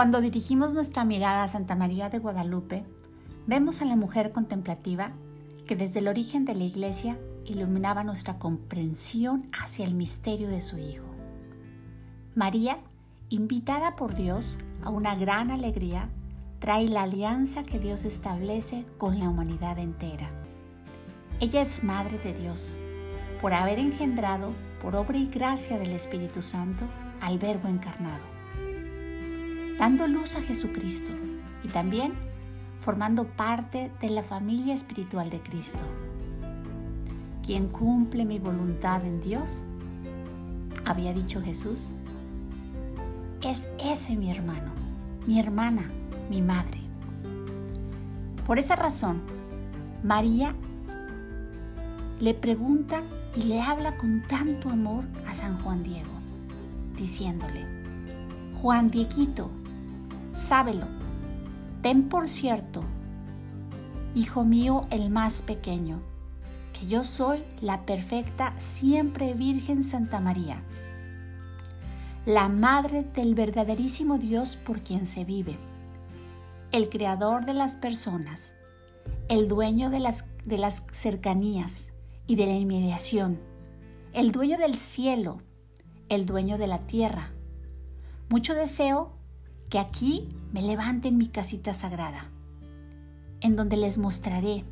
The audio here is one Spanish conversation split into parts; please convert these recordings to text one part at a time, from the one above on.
Cuando dirigimos nuestra mirada a Santa María de Guadalupe, vemos a la mujer contemplativa que desde el origen de la Iglesia iluminaba nuestra comprensión hacia el misterio de su Hijo. María, invitada por Dios a una gran alegría, trae la alianza que Dios establece con la humanidad entera. Ella es Madre de Dios, por haber engendrado, por obra y gracia del Espíritu Santo, al Verbo encarnado, dando luz a Jesucristo y también formando parte de la familia espiritual de Cristo. Quien cumple mi voluntad en Dios, había dicho Jesús, es ese mi hermano, mi hermana, mi madre. Por esa razón, María le pregunta y le habla con tanto amor a San Juan Diego, diciéndole, Juan Dieguito, sábelo, ten por cierto, hijo mío el más pequeño, que yo soy la perfecta siempre Virgen Santa María, la madre del verdaderísimo Dios por quien se vive el creador de las personas, el dueño de las, de las cercanías y de la inmediación, el dueño del cielo, el dueño de la tierra. Mucho deseo que aquí me levanten mi casita sagrada, en donde les mostraré,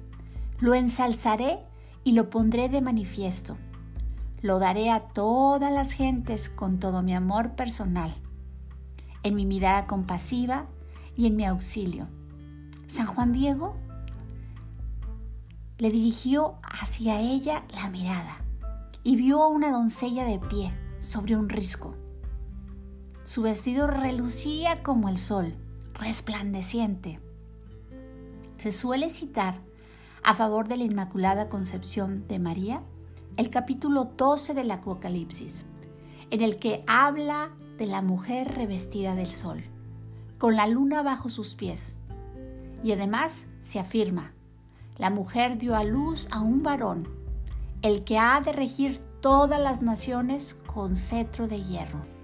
lo ensalzaré y lo pondré de manifiesto. Lo daré a todas las gentes con todo mi amor personal, en mi mirada compasiva y en mi auxilio. San Juan Diego le dirigió hacia ella la mirada y vio a una doncella de pie sobre un risco. Su vestido relucía como el sol, resplandeciente. Se suele citar a favor de la Inmaculada Concepción de María el capítulo 12 del Apocalipsis, en el que habla de la mujer revestida del sol con la luna bajo sus pies. Y además se afirma, la mujer dio a luz a un varón, el que ha de regir todas las naciones con cetro de hierro.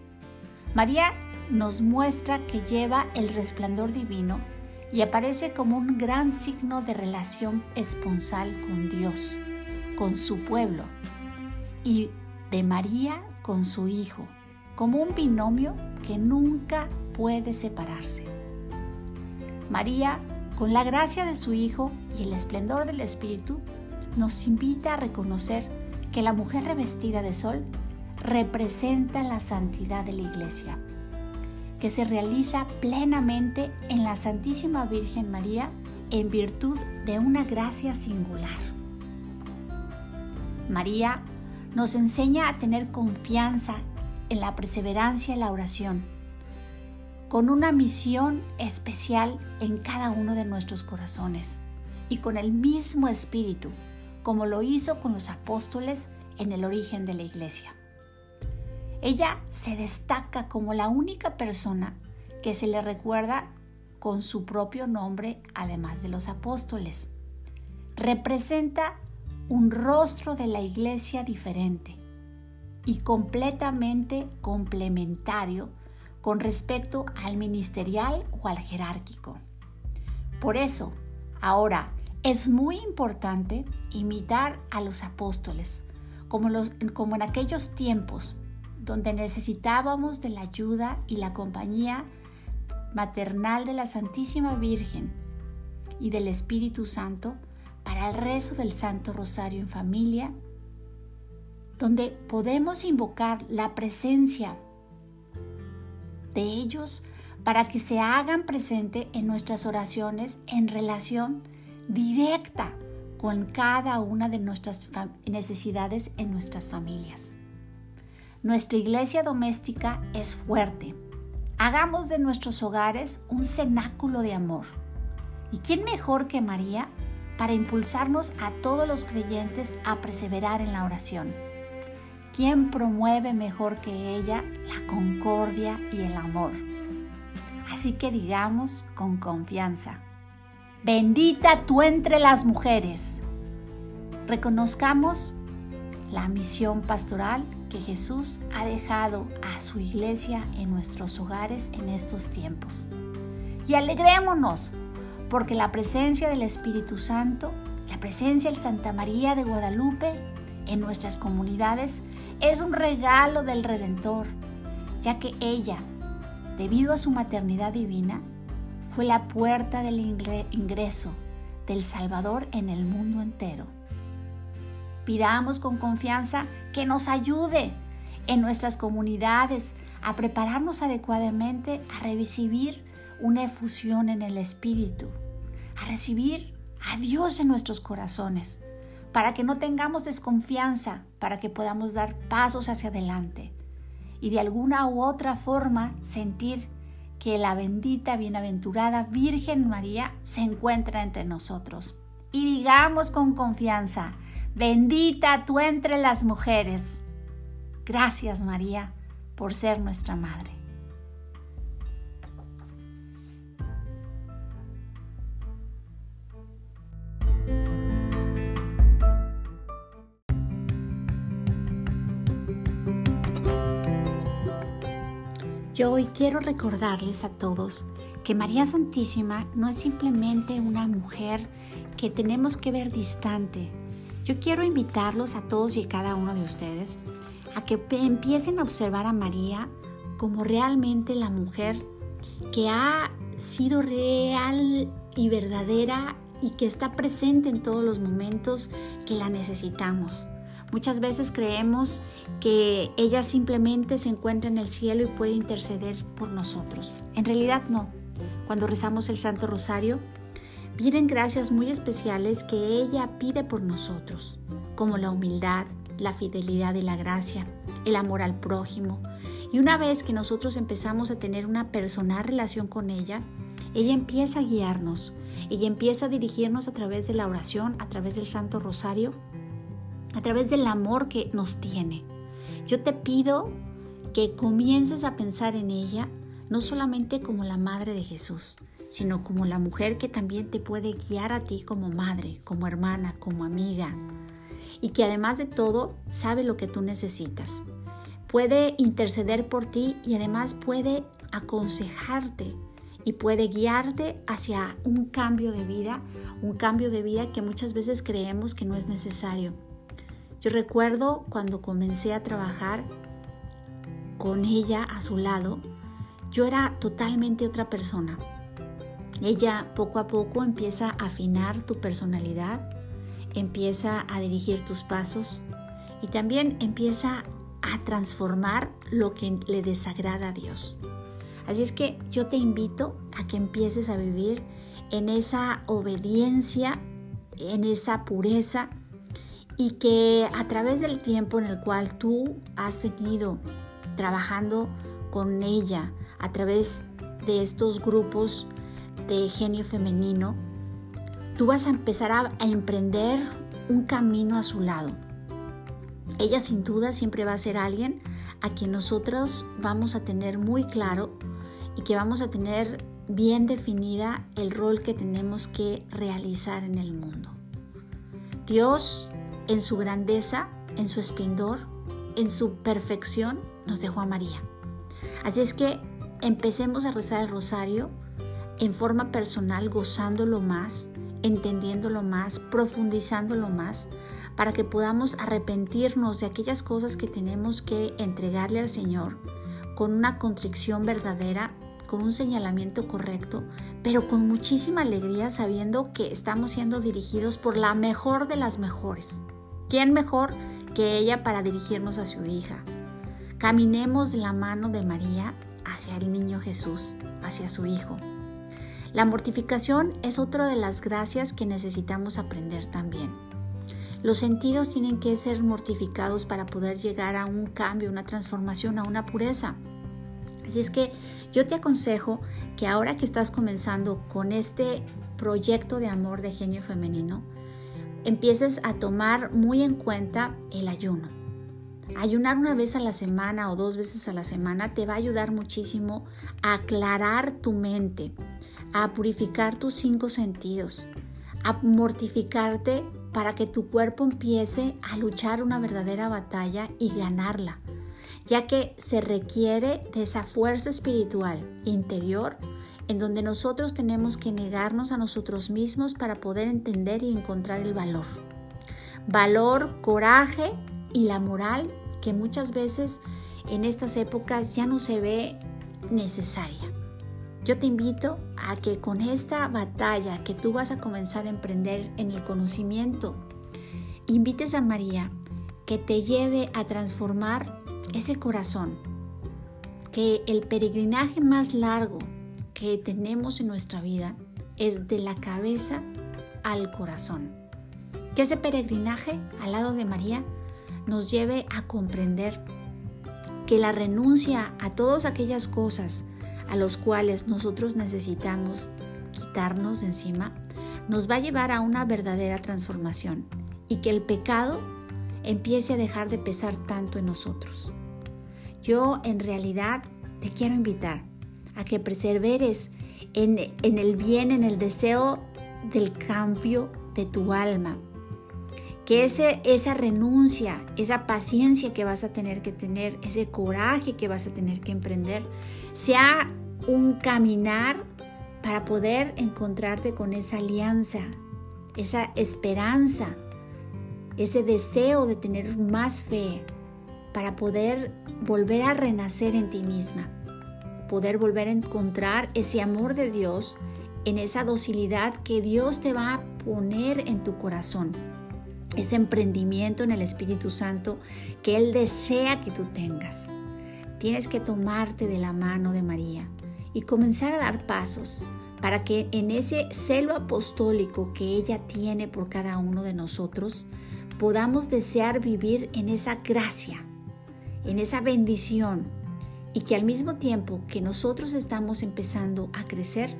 María nos muestra que lleva el resplandor divino y aparece como un gran signo de relación esponsal con Dios, con su pueblo, y de María con su Hijo, como un binomio que nunca puede separarse. María, con la gracia de su Hijo y el esplendor del Espíritu, nos invita a reconocer que la mujer revestida de sol representa la santidad de la Iglesia, que se realiza plenamente en la Santísima Virgen María en virtud de una gracia singular. María nos enseña a tener confianza en la perseverancia y la oración, con una misión especial en cada uno de nuestros corazones y con el mismo espíritu, como lo hizo con los apóstoles en el origen de la iglesia. Ella se destaca como la única persona que se le recuerda con su propio nombre, además de los apóstoles. Representa un rostro de la iglesia diferente, y completamente complementario con respecto al ministerial o al jerárquico. Por eso, ahora es muy importante imitar a los apóstoles, como, como en aquellos tiempos donde necesitábamos de la ayuda y la compañía maternal de la Santísima Virgen y del Espíritu Santo para el rezo del Santo Rosario en familia donde podemos invocar la presencia de ellos para que se hagan presente en nuestras oraciones en relación directa con cada una de nuestras necesidades en nuestras familias. Nuestra iglesia doméstica es fuerte. Hagamos de nuestros hogares un cenáculo de amor. ¿Y quién mejor que María para impulsarnos a todos los creyentes a perseverar en la oración? ¿Quién promueve mejor que ella la concordia y el amor? Así que digamos con confianza, bendita tú entre las mujeres. Reconozcamos la misión pastoral que Jesús ha dejado a su iglesia en nuestros hogares en estos tiempos. Y alegrémonos, porque la presencia del Espíritu Santo, la presencia de Santa María de Guadalupe en nuestras comunidades es un regalo del Redentor, ya que ella, debido a su maternidad divina, fue la puerta del ingreso del Salvador en el mundo entero. Pidamos con confianza que nos ayude en nuestras comunidades a prepararnos adecuadamente a recibir una efusión en el Espíritu, a recibir a Dios en nuestros corazones, para que no tengamos desconfianza, para que podamos dar pasos hacia adelante y de alguna u otra forma sentir que la bendita, bienaventurada Virgen María se encuentra entre nosotros. Y digamos con confianza, Bendita tú entre las mujeres. Gracias María por ser nuestra Madre. Yo hoy quiero recordarles a todos que María Santísima no es simplemente una mujer que tenemos que ver distante, yo quiero invitarlos a todos y cada uno de ustedes a que empiecen a observar a María como realmente la mujer que ha sido real y verdadera y que está presente en todos los momentos que la necesitamos. Muchas veces creemos que ella simplemente se encuentra en el cielo y puede interceder por nosotros. En realidad no. Cuando rezamos el Santo Rosario, vienen gracias muy especiales que ella pide por nosotros, como la humildad, la fidelidad y la gracia, el amor al prójimo. Y una vez que nosotros empezamos a tener una personal relación con ella, ella empieza a guiarnos, ella empieza a dirigirnos a través de la oración, a través del Santo Rosario, a través del amor que nos tiene. Yo te pido que comiences a pensar en ella no solamente como la Madre de Jesús, sino como la mujer que también te puede guiar a ti como madre, como hermana, como amiga, y que además de todo sabe lo que tú necesitas. Puede interceder por ti y además puede aconsejarte y puede guiarte hacia un cambio de vida, un cambio de vida que muchas veces creemos que no es necesario. Yo recuerdo cuando comencé a trabajar con ella a su lado, yo era totalmente otra persona. Ella poco a poco empieza a afinar tu personalidad, empieza a dirigir tus pasos y también empieza a transformar lo que le desagrada a Dios. Así es que yo te invito a que empieces a vivir en esa obediencia, en esa pureza y que a través del tiempo en el cual tú has venido trabajando con ella, a través de estos grupos de genio femenino, tú vas a empezar a, emprender un camino a su lado. Ella sin duda siempre va a ser alguien a quien nosotros vamos a tener muy claro y que vamos a tener bien definida el rol que tenemos que realizar en el mundo. Dios, en su grandeza, en su esplendor, en su perfección, nos dejó a María. Así es que empecemos a rezar el rosario en forma personal, gozándolo más, entendiéndolo más, profundizándolo más, para que podamos arrepentirnos de aquellas cosas que tenemos que entregarle al Señor con una contrición verdadera, con un señalamiento correcto, pero con muchísima alegría sabiendo que estamos siendo dirigidos por la mejor de las mejores. ¿Quién mejor que ella para dirigirnos a su hija? Caminemos de la mano de María hacia el niño Jesús, hacia su Hijo. La mortificación es otra de las gracias que necesitamos aprender también. Los sentidos tienen que ser mortificados para poder llegar a un cambio, una transformación, a una pureza. Así es que yo te aconsejo que ahora que estás comenzando con este proyecto de amor de genio femenino, empieces a tomar muy en cuenta el ayuno. Ayunar una vez a la semana o dos veces a la semana te va a ayudar muchísimo a aclarar tu mente, a purificar tus cinco sentidos, a mortificarte para que tu cuerpo empiece a luchar una verdadera batalla y ganarla, ya que se requiere de esa fuerza espiritual interior en donde nosotros tenemos que negarnos a nosotros mismos para poder entender y encontrar el valor. Valor, coraje y la moral que muchas veces en estas épocas ya no se ve necesaria. Yo te invito a que con esta batalla que tú vas a comenzar a emprender en el conocimiento, invites a María que te lleve a transformar ese corazón, que el peregrinaje más largo que tenemos en nuestra vida es de la cabeza al corazón. Que ese peregrinaje al lado de María nos lleve a comprender que la renuncia a todas aquellas cosas a los cuales nosotros necesitamos quitarnos de encima, nos va a llevar a una verdadera transformación y que el pecado empiece a dejar de pesar tanto en nosotros. Yo en realidad te quiero invitar a que perseveres en, en el bien, en el deseo del cambio de tu alma, que ese, esa renuncia, esa paciencia que vas a tener que tener, ese coraje que vas a tener que emprender, sea un caminar para poder encontrarte con esa alianza, esa esperanza, ese deseo de tener más fe, para poder volver a renacer en ti misma, poder volver a encontrar ese amor de Dios en esa docilidad que Dios te va a poner en tu corazón ese emprendimiento en el Espíritu Santo que Él desea que tú tengas. Tienes que tomarte de la mano de María y comenzar a dar pasos para que en ese celo apostólico que ella tiene por cada uno de nosotros, podamos desear vivir en esa gracia, en esa bendición y que al mismo tiempo que nosotros estamos empezando a crecer,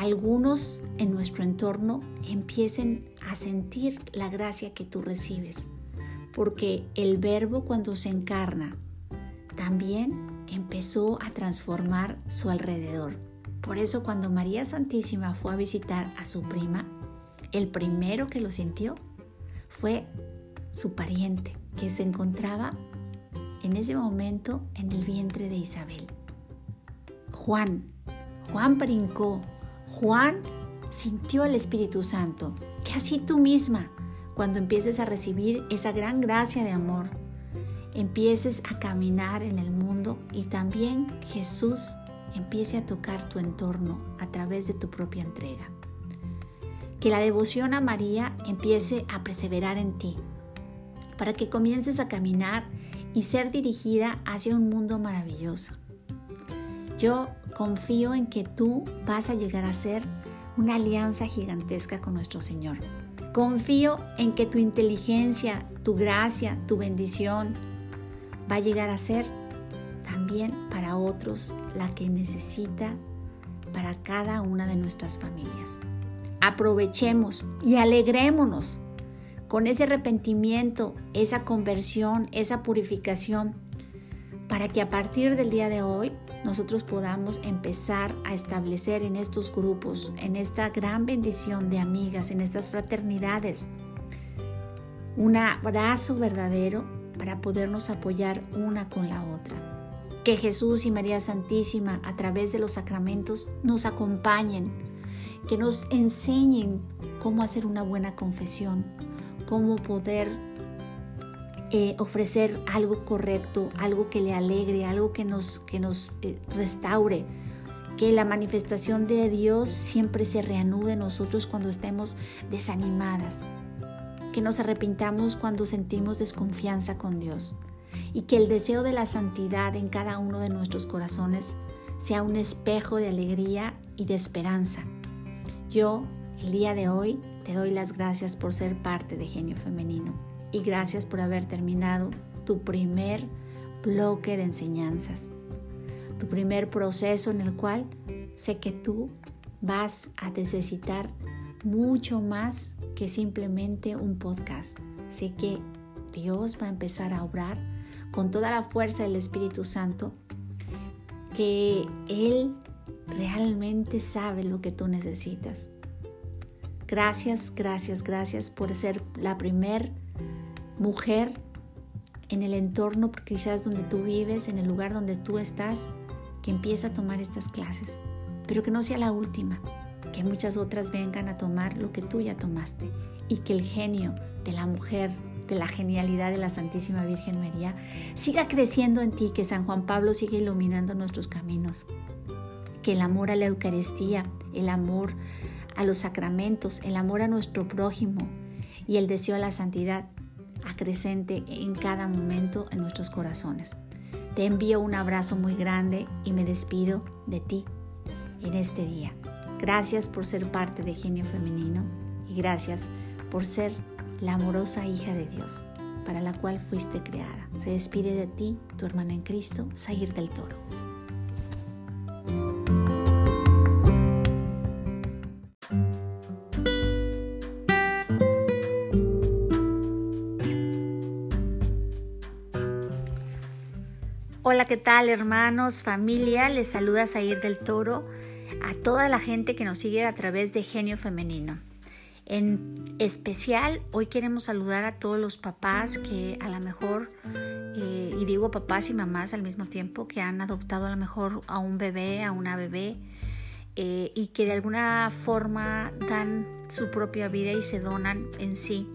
algunos en nuestro entorno empiecen a sentir la gracia que tú recibes. Porque el verbo cuando se encarna también empezó a transformar su alrededor. Por eso cuando María Santísima fue a visitar a su prima, el primero que lo sintió fue su pariente, que se encontraba en ese momento en el vientre de Isabel. Juan, Juan brincó Juan sintió al Espíritu Santo, que así tú misma, cuando empieces a recibir esa gran gracia de amor, empieces a caminar en el mundo y también Jesús empiece a tocar tu entorno a través de tu propia entrega. Que la devoción a María empiece a perseverar en ti, para que comiences a caminar y ser dirigida hacia un mundo maravilloso. Yo confío en que tú vas a llegar a ser una alianza gigantesca con nuestro Señor. Confío en que tu inteligencia, tu gracia, tu bendición va a llegar a ser también para otros la que necesita para cada una de nuestras familias. Aprovechemos y alegrémonos con ese arrepentimiento, esa conversión, esa purificación para que a partir del día de hoy nosotros podamos empezar a establecer en estos grupos, en esta gran bendición de amigas, en estas fraternidades, un abrazo verdadero para podernos apoyar una con la otra. Que Jesús y María Santísima a través de los sacramentos nos acompañen, que nos enseñen cómo hacer una buena confesión, cómo poder eh, ofrecer algo correcto, algo que le alegre, algo que nos, que nos eh, restaure, que la manifestación de Dios siempre se reanude en nosotros cuando estemos desanimadas, que nos arrepintamos cuando sentimos desconfianza con Dios. Y que el deseo de la santidad en cada uno de nuestros corazones sea un espejo de alegría y de esperanza. Yo, el día de hoy, te doy las gracias por ser parte de Genio Femenino y gracias por haber terminado tu primer bloque de enseñanzas, tu primer proceso en el cual sé que tú vas a necesitar mucho más que simplemente un podcast. Sé que Dios va a empezar a obrar con toda la fuerza del Espíritu Santo, que Él realmente sabe lo que tú necesitas. Gracias, gracias, gracias por ser la primer mujer en el entorno, quizás donde tú vives, en el lugar donde tú estás, que empieza a tomar estas clases. Pero que no sea la última, que muchas otras vengan a tomar lo que tú ya tomaste y que el genio de la mujer, de la genialidad de la Santísima Virgen María, siga creciendo en ti, que San Juan Pablo siga iluminando nuestros caminos, que el amor a la Eucaristía, el amor a los sacramentos, el amor a nuestro prójimo y el deseo a la santidad acrecente en cada momento en nuestros corazones. Te envío un abrazo muy grande y me despido de ti en este día. Gracias por ser parte de Genio Femenino y gracias por ser la amorosa hija de Dios para la cual fuiste creada. Se despide de ti, tu hermana en Cristo, Sair del Toro. Hola, ¿qué tal hermanos, familia? Les saluda Sair del Toro a toda la gente que nos sigue a través de Genio Femenino. En especial, hoy queremos saludar a todos los papás que a lo mejor, eh, y digo papás y mamás al mismo tiempo, que han adoptado a lo mejor a un bebé, a una bebé, eh, y que de alguna forma dan su propia vida y se donan en sí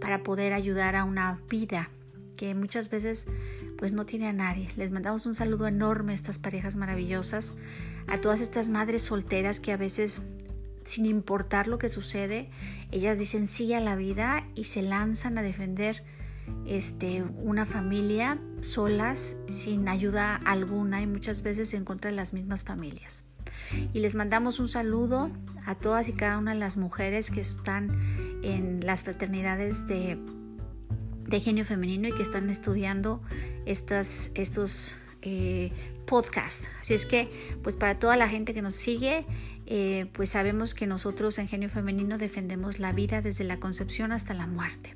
para poder ayudar a una vida que muchas veces pues no tiene a nadie. Les mandamos un saludo enorme a estas parejas maravillosas, a todas estas madres solteras que a veces, sin importar lo que sucede, ellas dicen sí a la vida y se lanzan a defender este, una familia solas, sin ayuda alguna y muchas veces en contra de las mismas familias. Y les mandamos un saludo a todas y cada una de las mujeres que están en las fraternidades de de genio femenino y que están estudiando estas, estos eh, podcasts. Así es que, pues para toda la gente que nos sigue, eh, pues sabemos que nosotros en Genio Femenino defendemos la vida desde la concepción hasta la muerte.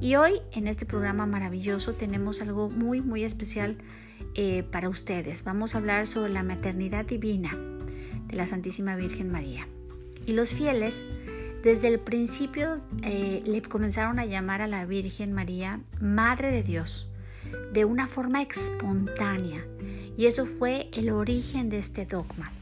Y hoy en este programa maravilloso tenemos algo muy, muy especial eh, para ustedes. Vamos a hablar sobre la maternidad divina de la Santísima Virgen María. Y los fieles desde el principio eh, le comenzaron a llamar a la Virgen María Madre de Dios, de una forma espontánea. Y eso fue el origen de este dogma.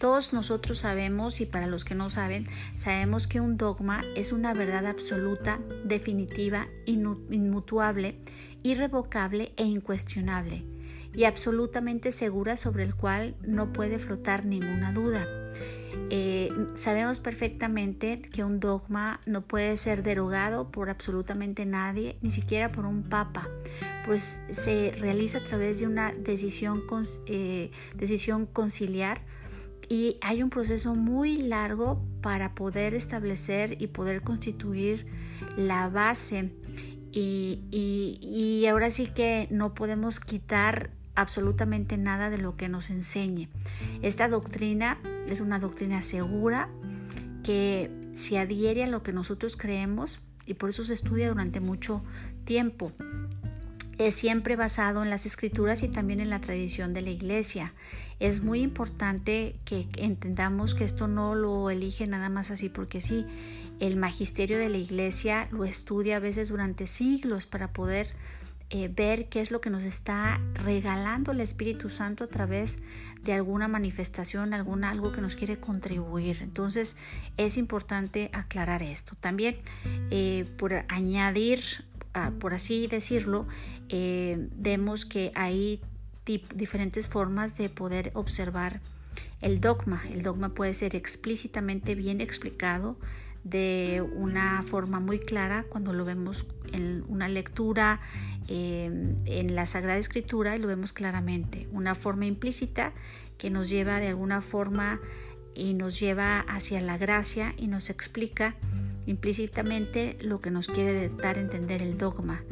Todos nosotros sabemos, y para los que no saben, sabemos que un dogma es una verdad absoluta, definitiva, inmutuable, irrevocable e incuestionable, y absolutamente segura sobre el cual no puede flotar ninguna duda. Eh, sabemos perfectamente que un dogma no puede ser derogado por absolutamente nadie, ni siquiera por un papa, pues se realiza a través de una decisión, eh, decisión conciliar y hay un proceso muy largo para poder establecer y poder constituir la base. Y, y ahora sí que no podemos quitar absolutamente nada de lo que nos enseñe. Esta doctrina es una doctrina segura que se adhiere a lo que nosotros creemos y por eso se estudia durante mucho tiempo. Es siempre basado en las escrituras y también en la tradición de la iglesia. Es muy importante que entendamos que esto no lo elige nada más así porque sí. El magisterio de la iglesia lo estudia a veces durante siglos para poder eh, ver qué es lo que nos está regalando el Espíritu Santo a través de alguna manifestación, algún algo que nos quiere contribuir. Entonces es importante aclarar esto. También eh, por añadir, ah, por así decirlo, eh, vemos que hay diferentes formas de poder observar el dogma. El dogma puede ser explícitamente bien explicado de una forma muy clara cuando lo vemos en una lectura em, en la Sagrada Escritura y lo vemos claramente. Una forma implícita que nos lleva de alguna forma y nos lleva hacia la gracia y nos explica implícitamente lo que nos quiere dar a entender el dogma.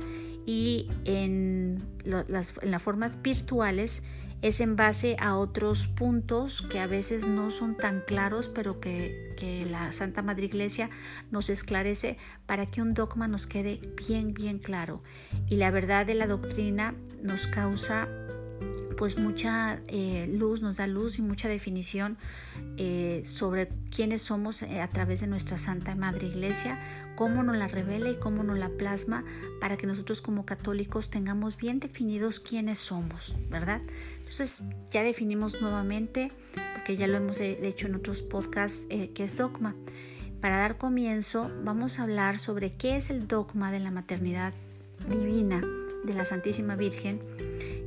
Y en, las, en las formas virtuales es en base a otros puntos que a veces no son tan claros, pero que, la Santa Madre Iglesia nos esclarece para que un dogma nos quede bien, bien claro. Y la verdad de la doctrina nos causa pues mucha eh, luz, nos da luz y mucha definición eh, sobre quiénes somos eh, a través de nuestra Santa Madre Iglesia, cómo nos la revela y cómo nos la plasma para que nosotros como católicos tengamos bien definidos quiénes somos, ¿verdad? Entonces ya definimos nuevamente, porque ya lo hemos hecho en otros podcasts, qué es dogma. Para dar comienzo, vamos a hablar sobre qué es el dogma de la maternidad divina de la Santísima Virgen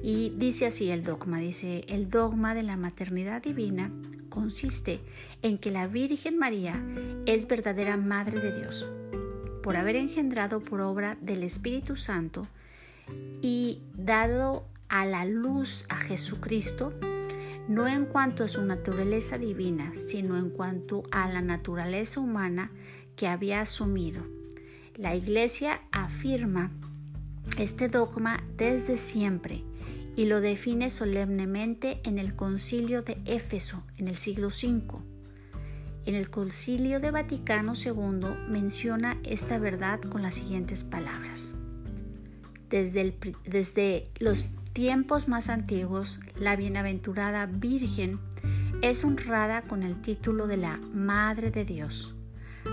y dice así el dogma, dice, el dogma de la maternidad divina consiste en que la Virgen María es verdadera Madre de Dios, por haber engendrado por obra del Espíritu Santo y dado a la luz a Jesucristo, no en cuanto a su naturaleza divina, sino en cuanto a la naturaleza humana que había asumido. La Iglesia afirma este dogma desde siempre y lo define solemnemente en el concilio de Éfeso en el siglo V. En el concilio de Vaticano II menciona esta verdad con las siguientes palabras. Desde, desde los tiempos más antiguos, la bienaventurada Virgen es honrada con el título de la Madre de Dios,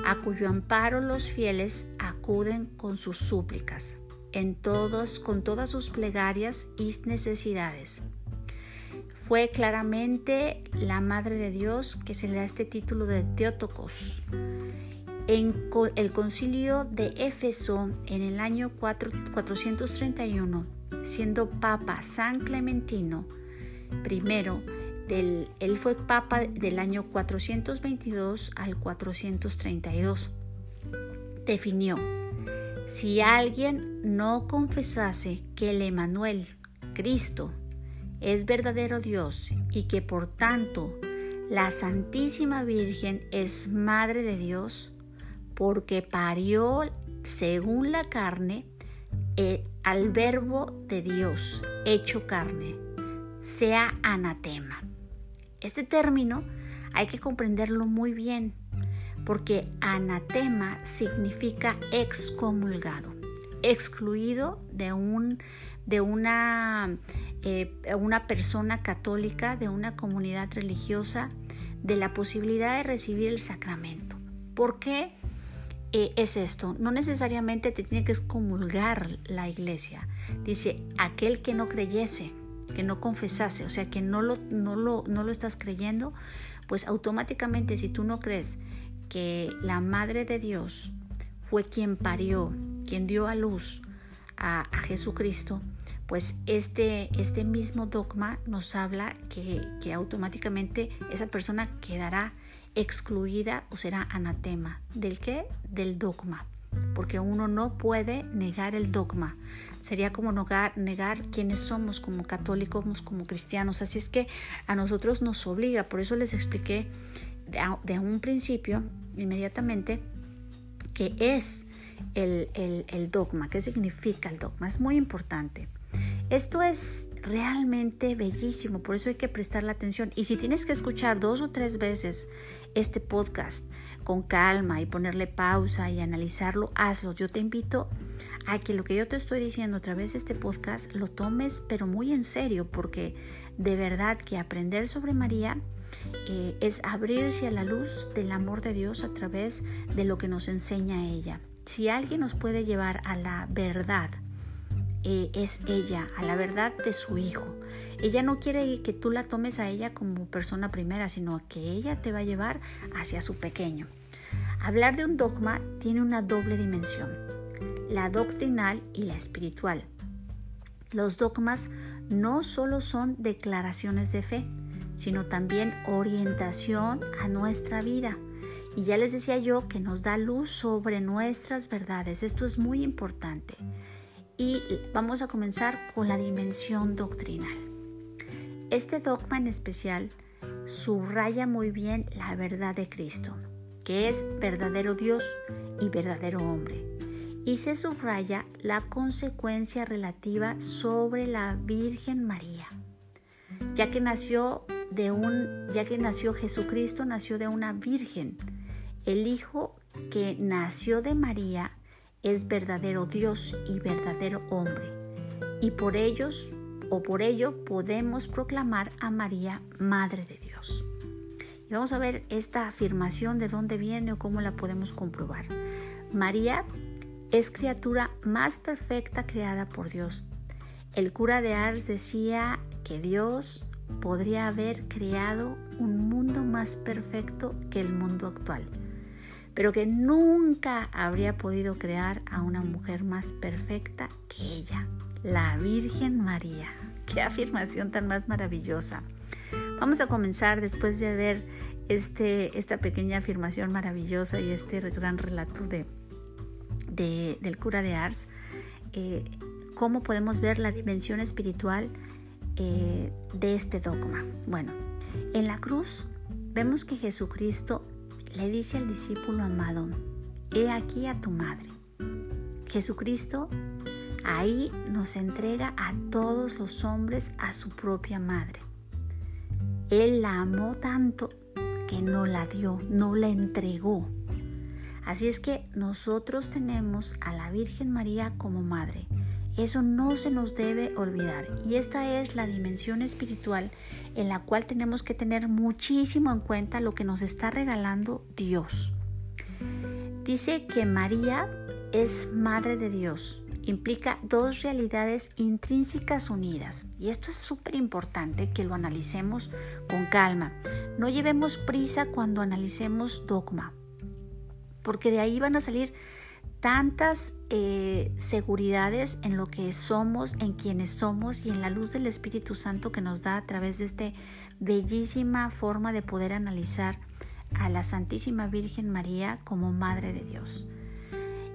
a cuyo amparo los fieles acuden con sus súplicas en todos, con todas sus plegarias y necesidades. Fue claramente la Madre de Dios que se le da este título de Teotocos. En el concilio de Éfeso en el año 431, siendo Papa San Clementino del, él fue Papa del año 422 al 432, definió si alguien no confesase que el Emanuel, Cristo, es verdadero Dios y que por tanto la Santísima Virgen es Madre de Dios, porque parió según la carne eh, al verbo de Dios hecho carne, sea anatema. Este término hay que comprenderlo muy bien porque anatema significa excomulgado, excluido de, un, de una, eh, una persona católica, de una comunidad religiosa, de la posibilidad de recibir el sacramento. ¿Por qué eh, es esto? No necesariamente te tiene que excomulgar la iglesia. Dice, aquel que no creyese, que no confesase, o sea, que no lo, no lo, no lo estás creyendo, pues automáticamente si tú no crees que la Madre de Dios fue quien parió, quien dio a luz a, Jesucristo, pues este, este mismo dogma nos habla que, que automáticamente esa persona quedará excluida o será anatema. ¿Del qué? Del dogma. Porque uno no puede negar el dogma. Sería como negar, quiénes somos como católicos, como cristianos. Así es que a nosotros nos obliga. Por eso les expliqué de, un principio, inmediatamente, que es el, el, dogma, qué significa el dogma. Es muy importante. Esto es realmente bellísimo, por eso hay que prestarle atención. Y si tienes que escuchar dos o tres veces este podcast con calma y ponerle pausa y analizarlo, hazlo. Yo te invito a que lo que yo te estoy diciendo a través de este podcast lo tomes pero muy en serio, porque de verdad que aprender sobre María eh, es abrirse a la luz del amor de Dios a través de lo que nos enseña ella. Si alguien nos puede llevar a la verdad, eh, es ella, a la verdad de su hijo. Ella no quiere que tú la tomes a ella como persona primera, sino que ella te va a llevar hacia su pequeño. Hablar de un dogma tiene una doble dimensión, la doctrinal y la espiritual. Los dogmas no solo son declaraciones de fe, sino también orientación a nuestra vida. Y ya les decía yo que nos da luz sobre nuestras verdades. Esto es muy importante. Y vamos a comenzar con la dimensión doctrinal. Este dogma en especial subraya muy bien la verdad de Cristo, que es verdadero Dios y verdadero hombre. Y se subraya la consecuencia relativa sobre la Virgen María, ya que nació de un, ya que nació Jesucristo, nació de una virgen. El Hijo que nació de María es verdadero Dios y verdadero hombre. Y por ellos, o por ello podemos proclamar a María Madre de Dios. Y vamos a ver esta afirmación de dónde viene o cómo la podemos comprobar. María es criatura más perfecta creada por Dios. El cura de Ars decía que Dios podría haber creado un mundo más perfecto que el mundo actual, pero que nunca habría podido crear a una mujer más perfecta que ella, la Virgen María. Qué afirmación tan más maravillosa. Vamos a comenzar después de ver este, esta pequeña afirmación maravillosa y este gran relato de, del cura de Ars, eh, cómo podemos ver la dimensión espiritual eh, de este dogma. Bueno, en la cruz vemos que Jesucristo le dice al discípulo amado, he aquí a tu madre. Jesucristo ahí nos entrega a todos los hombres a su propia madre. Él la amó tanto que no la dio, no la entregó. Así es que nosotros tenemos a la Virgen María como madre. Eso no se nos debe olvidar. Y esta es la dimensión espiritual en la cual tenemos que tener muchísimo en cuenta lo que nos está regalando Dios. Dice que María es madre de Dios. Implica dos realidades intrínsecas unidas. Y esto es súper importante que lo analicemos con calma. No llevemos prisa cuando analicemos dogma porque de ahí van a salir tantas eh, seguridades en lo que somos, en quienes somos y en la luz del Espíritu Santo que nos da a través de esta bellísima forma de poder analizar a la Santísima Virgen María como Madre de Dios.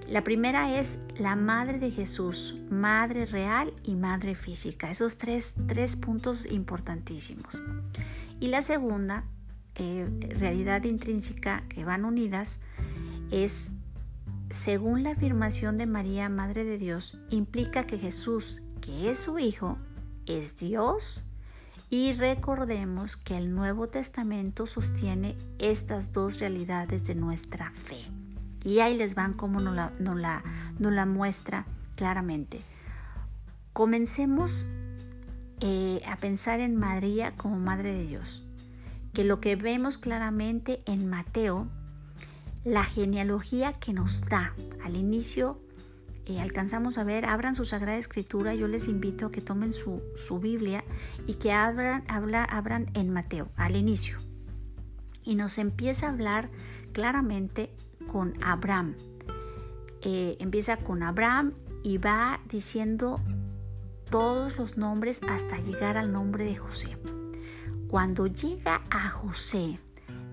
La primera es la Madre de Jesús, Madre real y Madre física. Esos tres, tres puntos importantísimos. Y la segunda, eh, realidad intrínseca que van unidas, es, según la afirmación de María, Madre de Dios, implica que Jesús, que es su Hijo, es Dios y recordemos que el Nuevo Testamento sostiene estas dos realidades de nuestra fe. Y ahí les van como nos la, la, la muestra claramente. Comencemos eh, a pensar en María como Madre de Dios, que lo que vemos claramente en Mateo la genealogía que nos da. Al inicio eh, alcanzamos a ver, abran su Sagrada Escritura, yo les invito a que tomen su, Biblia y que abran, abran en Mateo, al inicio. Y nos empieza a hablar claramente con Abraham. Eh, empieza con Abraham y va diciendo todos los nombres hasta llegar al nombre de José. Cuando llega a José,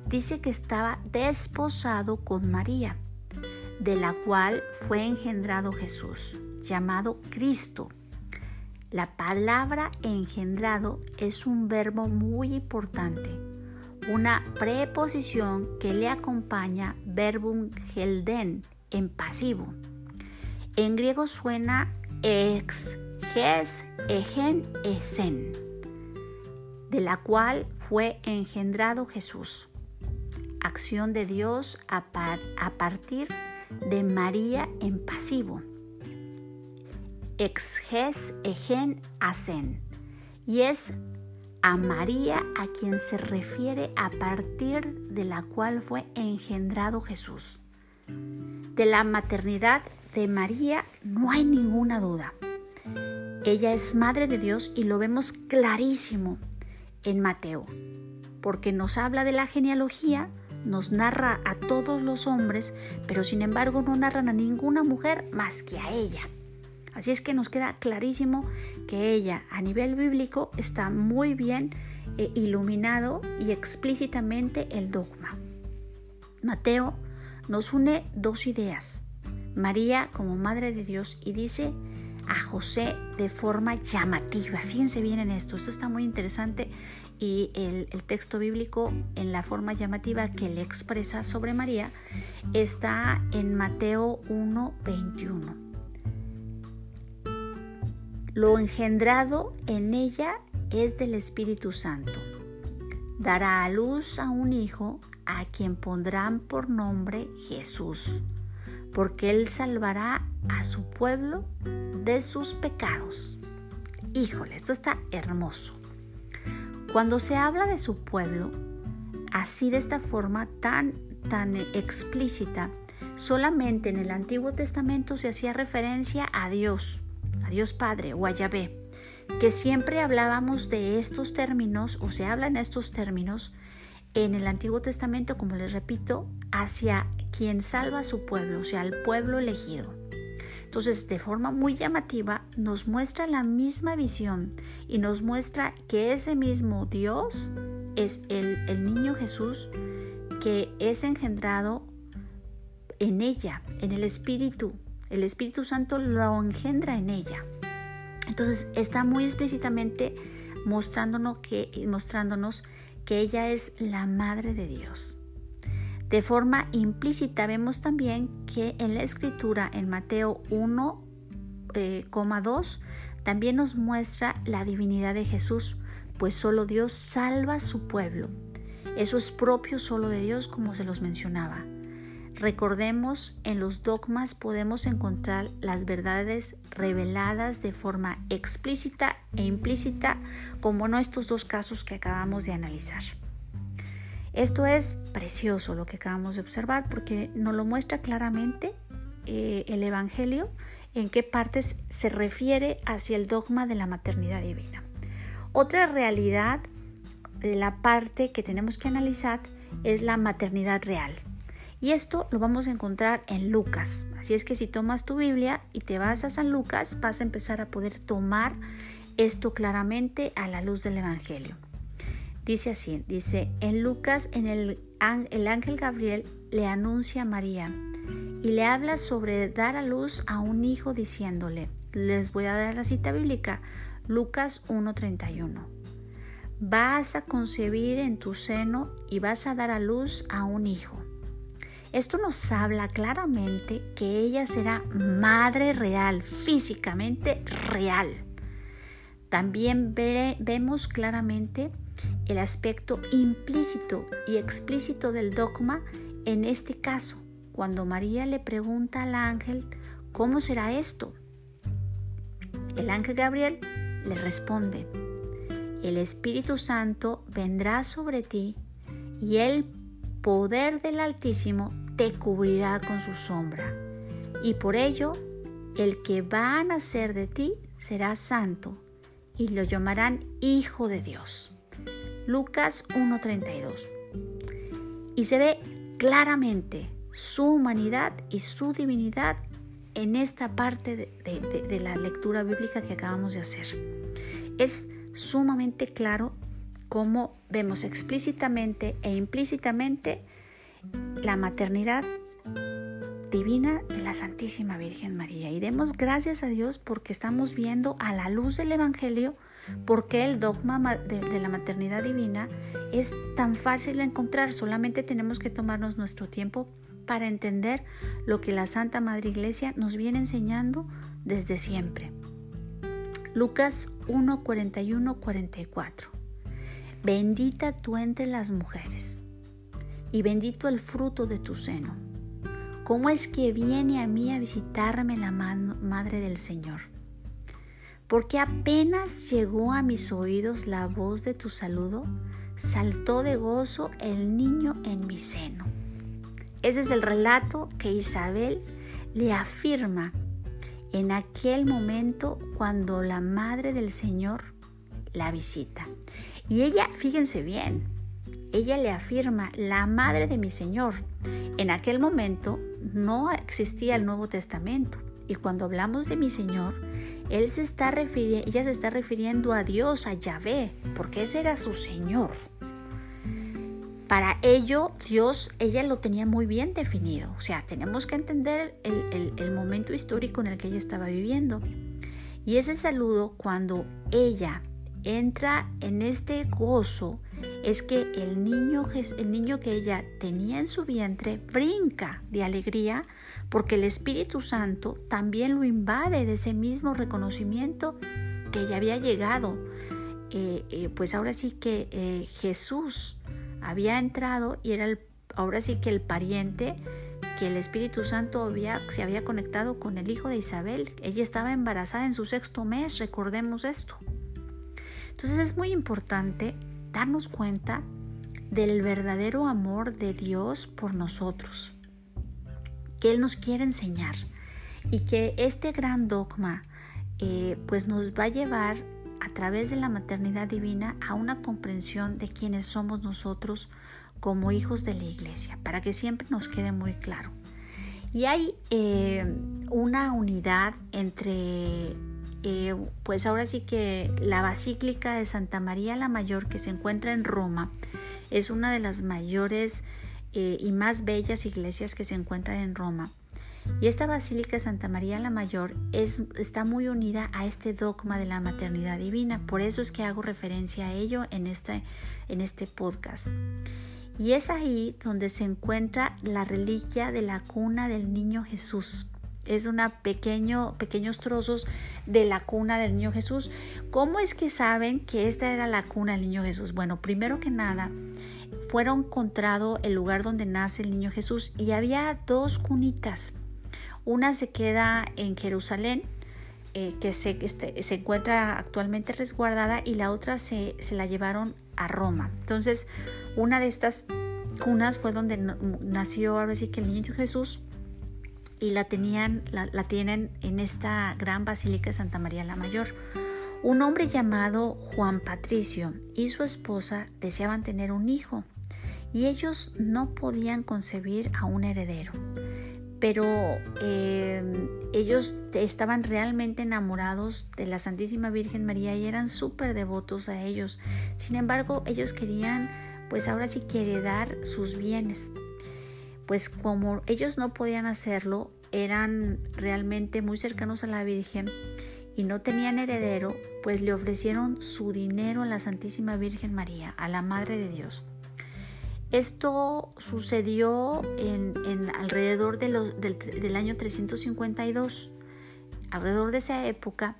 dice que estaba desposado con María, de la cual fue engendrado Jesús, llamado Cristo. La palabra engendrado es un verbo muy importante, una preposición que le acompaña verbum gelden en pasivo. En griego suena ex, ges, egen, esen, de la cual fue engendrado Jesús acción de Dios a, partir de María en pasivo. Exges egen asen. Y es a María a quien se refiere a partir de la cual fue engendrado Jesús. De la maternidad de María no hay ninguna duda. Ella es madre de Dios y lo vemos clarísimo en Mateo, porque nos habla de la genealogía nos narra a todos los hombres, pero sin embargo no narran a ninguna mujer más que a ella. Así es que nos queda clarísimo que ella a nivel bíblico está muy bien eh, iluminado y explícitamente el dogma. Mateo nos une dos ideas. María como Madre de Dios y dice a José de forma llamativa. Fíjense bien en esto, esto está muy interesante y el, texto bíblico en la forma llamativa que le expresa sobre María está en Mateo 1:21. Lo engendrado en ella es del Espíritu Santo. Dará a luz a un hijo a quien pondrán por nombre Jesús, porque él salvará a su pueblo de sus pecados. híjole, esto está hermoso. Cuando se habla de su pueblo, así de esta forma tan, tan explícita, solamente en el Antiguo Testamento se hacía referencia a Dios, a Dios Padre o a Yahvé, que siempre hablábamos de estos términos o se habla en estos términos en el Antiguo Testamento, como les repito, hacia quien salva a su pueblo, o sea, al pueblo elegido. Entonces, de forma muy llamativa, nos muestra la misma visión y nos muestra que ese mismo Dios es el, el niño Jesús que es engendrado en ella, en el Espíritu. El Espíritu Santo lo engendra en ella. Entonces, está muy explícitamente mostrándonos que, ella es la Madre de Dios. De forma implícita vemos también que en la escritura en Mateo 1,2 eh, también nos muestra la divinidad de Jesús, pues solo Dios salva a su pueblo. Eso es propio solo de Dios como se los mencionaba. Recordemos, en los dogmas podemos encontrar las verdades reveladas de forma explícita e implícita, como en estos dos casos que acabamos de analizar. Esto es precioso lo que acabamos de observar porque nos lo muestra claramente eh, el Evangelio en qué partes se refiere hacia el dogma de la maternidad divina. Otra realidad de la parte que tenemos que analizar es la maternidad real. Y esto lo vamos a encontrar en Lucas. Así es que si tomas tu Biblia y te vas a San Lucas, vas a empezar a poder tomar esto claramente a la luz del Evangelio. Dice así, dice, en Lucas en el, el ángel Gabriel le anuncia a María y le habla sobre dar a luz a un hijo diciéndole, les voy a dar la cita bíblica, Lucas 1.31. Vas a concebir en tu seno y vas a dar a luz a un hijo. Esto nos habla claramente que ella será madre real, físicamente real. También vemos claramente el aspecto implícito y explícito del dogma en este caso, cuando María le pregunta al ángel, ¿cómo será esto? El ángel Gabriel le responde, el Espíritu Santo vendrá sobre ti y el poder del Altísimo te cubrirá con su sombra. Y por ello, el que va a nacer de ti será santo y lo llamarán Hijo de Dios. Lucas 1.32. Y se ve claramente su humanidad y su divinidad en esta parte de, la lectura bíblica que acabamos de hacer. Es sumamente claro cómo vemos explícitamente e implícitamente la maternidad divina de la Santísima Virgen María. Y demos gracias a Dios porque estamos viendo a la luz del Evangelio porque el dogma de, la maternidad divina es tan fácil de encontrar. Solamente tenemos que tomarnos nuestro tiempo para entender lo que la Santa Madre Iglesia nos viene enseñando desde siempre. Lucas 1, 41, 44. Bendita tú entre las mujeres y bendito el fruto de tu seno ¿Cómo es que viene a mí a visitarme la Madre del Señor? Porque apenas llegó a mis oídos la voz de tu saludo, saltó de gozo el niño en mi seno. Ese es el relato que Isabel le afirma en aquel momento cuando la Madre del Señor la visita. Y ella, fíjense bien, ella le afirma, la Madre de mi Señor. En aquel momento no existía el Nuevo Testamento. Y cuando hablamos de mi Señor, él se está ella se está refiriendo a Dios, a Yahvé, porque ese era su Señor. Para ello, Dios, ella lo tenía muy bien definido. O sea, tenemos que entender el, el momento histórico en el que ella estaba viviendo. Y ese saludo, cuando ella entra en este gozo, es que el niño, el niño que ella tenía en su vientre brinca de alegría porque el Espíritu Santo también lo invade de ese mismo reconocimiento que ya había llegado. Eh, eh, pues ahora sí que eh, Jesús había entrado y era ahora sí que el pariente que el Espíritu Santo había, se había conectado con el hijo de Isabel. Ella estaba embarazada en su sexto mes, recordemos esto. Entonces es muy importante darnos cuenta del verdadero amor de Dios por nosotros, que Él nos quiere enseñar y que este gran dogma eh, pues nos va a llevar a través de la maternidad divina a una comprensión de quiénes somos nosotros como hijos de la iglesia, para que siempre nos quede muy claro. Y hay eh, una unidad entre, eh, pues ahora sí que la Basílica de Santa María la Mayor que se encuentra en Roma es una de las mayores y más bellas iglesias que se encuentran en Roma. Y esta Basílica de Santa María la Mayor es, está muy unida a este dogma de la maternidad divina. Por eso es que hago referencia a ello en este, en este podcast. Y es ahí donde se encuentra la reliquia de la cuna del niño Jesús. Es una pequeño, pequeños trozos de la cuna del niño Jesús. ¿Cómo es que saben que esta era la cuna del niño Jesús? Bueno, primero que nada, fueron encontrado el lugar donde nace el niño Jesús y había dos cunitas una se queda en Jerusalén, eh, que se, este, se, encuentra actualmente resguardada, y la otra se, la llevaron a Roma. Entonces, una de estas cunas fue donde nació ahora sí que el niño Jesús y la tenían, la, tienen en esta gran basílica de Santa María la Mayor. Un hombre llamado Juan Patricio y su esposa deseaban tener un hijo y ellos no podían concebir a un heredero pero em, ellos estaban realmente enamorados de la Santísima Virgen María y eran súper devotos a ellos. Sin embargo, ellos querían, pues ahora sí que heredar sus bienes. Pues como ellos no podían hacerlo, eran realmente muy cercanos a la Virgen y no tenían heredero, pues le ofrecieron su dinero a la Santísima Virgen María, a la Madre de Dios. Esto sucedió en, alrededor del, año 352. Alrededor de esa época,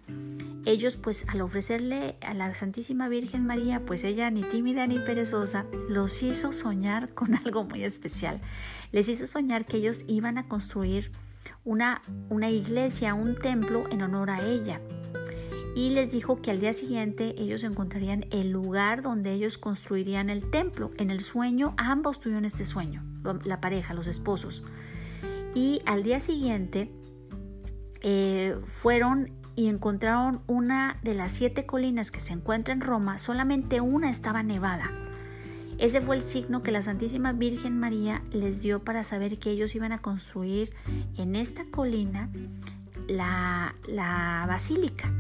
ellos pues al ofrecerle a la Santísima Virgen María, pues ella ni tímida ni perezosa, los hizo soñar con algo muy especial. Les hizo soñar que ellos iban a construir una, una iglesia, un templo en honor a ella y les dijo que al día siguiente ellos encontrarían el lugar donde ellos construirían el templo. En el sueño, ambos tuvieron este sueño, la pareja, los esposos. Y al día siguiente eh, fueron y encontraron una de las siete colinas que se encuentra en Roma, solamente una estaba nevada. Ese fue el signo que la Santísima Virgen María les dio para saber que ellos iban a construir en esta colina la, la basílica.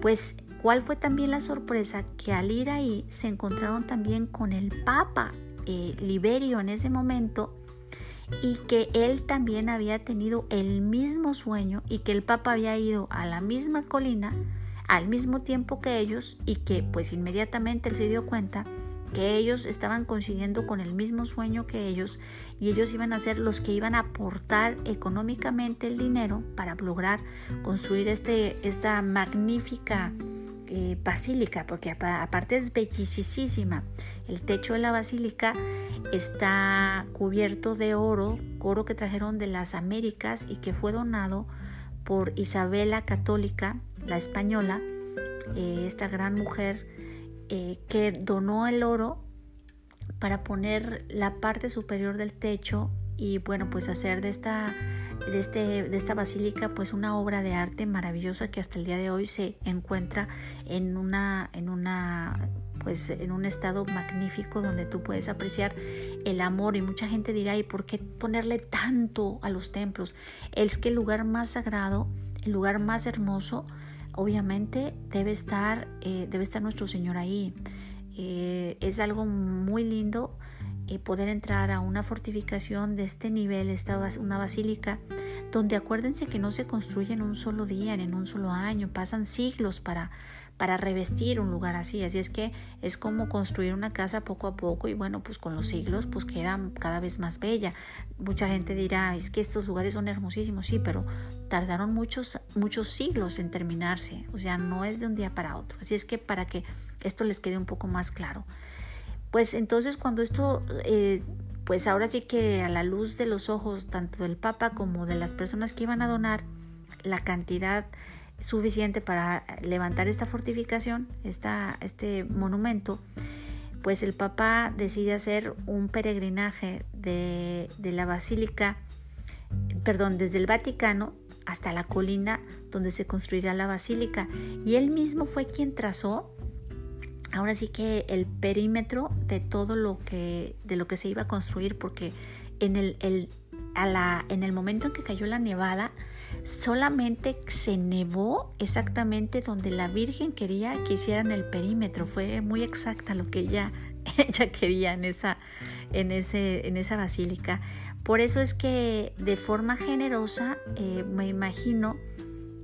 Pues, ¿cuál fue también la sorpresa? Que al ir ahí se encontraron también con el Papa eh, Liberio en ese momento y que él también había tenido el mismo sueño y que el Papa había ido a la misma colina al mismo tiempo que ellos y que pues inmediatamente él se dio cuenta que ellos estaban coincidiendo con el mismo sueño que ellos y ellos iban a ser los que iban a aportar económicamente el dinero para lograr construir este, esta magnífica eh, basílica, porque aparte es bellicísima. El techo de la basílica está cubierto de oro, oro que trajeron de las Américas y que fue donado por Isabela Católica, la española, eh, esta gran mujer eh, que donó el oro para poner la parte superior del techo y bueno pues hacer de esta de, este, de esta basílica pues una obra de arte maravillosa que hasta el día de hoy se encuentra en una en una pues en un estado magnífico donde tú puedes apreciar el amor. Y mucha gente dirá y por qué ponerle tanto a los templos es que el lugar más sagrado el lugar más hermoso obviamente debe estar, eh, debe estar nuestro Señor ahí. Eh, es algo muy lindo eh, poder entrar a una fortificación de este nivel, esta, una basílica, donde acuérdense que no se construye en un solo día, en un solo año, pasan siglos para, para revestir un lugar así. Así es que es como construir una casa poco a poco y bueno, pues con los siglos pues queda cada vez más bella. Mucha gente dirá, es que estos lugares son hermosísimos, sí, pero tardaron muchos, muchos siglos en terminarse. O sea, no es de un día para otro. Así es que para que esto les quede un poco más claro. Pues entonces cuando esto... Eh, pues ahora sí que a la luz de los ojos tanto del Papa como de las personas que iban a donar la cantidad suficiente para levantar esta fortificación, esta, este monumento, pues el Papa decide hacer un peregrinaje de, de la basílica, perdón, desde el Vaticano hasta la colina donde se construirá la basílica. Y él mismo fue quien trazó ahora sí que el perímetro de todo lo que de lo que se iba a construir porque en el, el en el momento en que cayó la nevada solamente se nevó exactamente donde la Virgen quería que hicieran el perímetro. Fue muy exacta lo que ella ella quería en esa en ese en esa basílica. Por eso es que de forma generosa eh, me imagino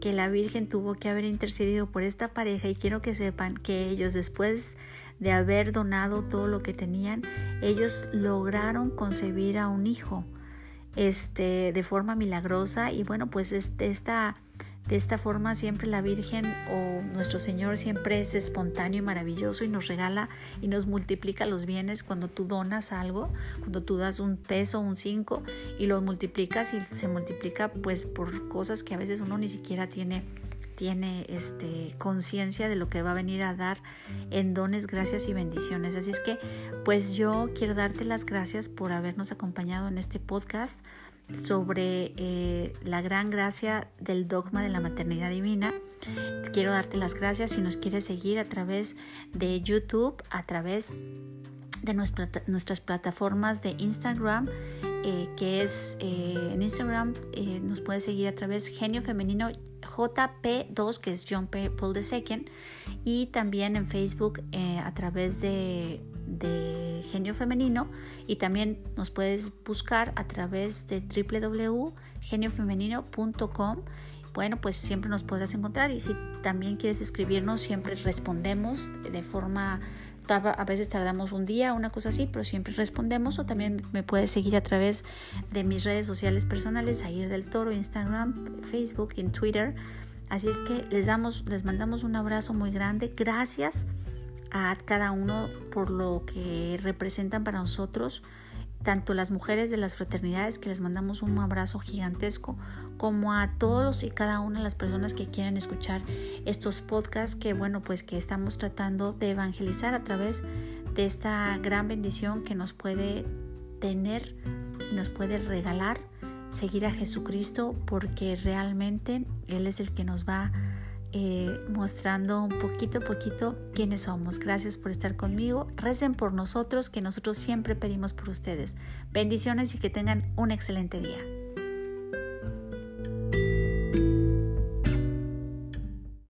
que la Virgen tuvo que haber intercedido por esta pareja y quiero que sepan que ellos después de haber donado todo lo que tenían, ellos lograron concebir a un hijo este de forma milagrosa y bueno, pues este, esta de esta forma siempre la Virgen o nuestro Señor siempre es espontáneo y maravilloso y nos regala y nos multiplica los bienes cuando tú donas algo, cuando tú das un peso, un cinco y lo multiplicas y se multiplica pues por cosas que a veces uno ni siquiera tiene tiene este conciencia de lo que va a venir a dar en dones, gracias y bendiciones. Así es que pues yo quiero darte las gracias por habernos acompañado en este podcast sobre eh, la gran gracia del dogma de la maternidad divina. Quiero darte las gracias si nos quieres seguir a través de YouTube, a través de nuestras plataformas de Instagram, eh, que es eh, en Instagram nos puedes seguir a través Genio Femenino JP2, que es John Paul II, y también en Facebook a través de de Genio Femenino y también nos puedes buscar a través de www.geniofemenino.com. Bueno, pues siempre nos podrás encontrar y si también quieres escribirnos, siempre respondemos de forma a veces tardamos un día, una cosa así, pero siempre respondemos o también me puedes seguir a través de mis redes sociales personales, Ayer del Toro, Instagram, Facebook en Twitter. Así es que les damos, les mandamos un abrazo muy grande. Gracias a cada uno por lo que representan para nosotros, tanto las mujeres de las fraternidades, que les mandamos un abrazo gigantesco, como a todos y cada una de las personas que quieren escuchar estos podcasts que, bueno, pues que estamos tratando de evangelizar a través de esta gran bendición que nos puede tener y nos puede regalar seguir a Jesucristo porque realmente Él es el que nos va eh, mostrando un poquito a poquito quiénes somos. Gracias por estar conmigo. Recen por nosotros, que nosotros siempre pedimos por ustedes. Bendiciones y que tengan un excelente día.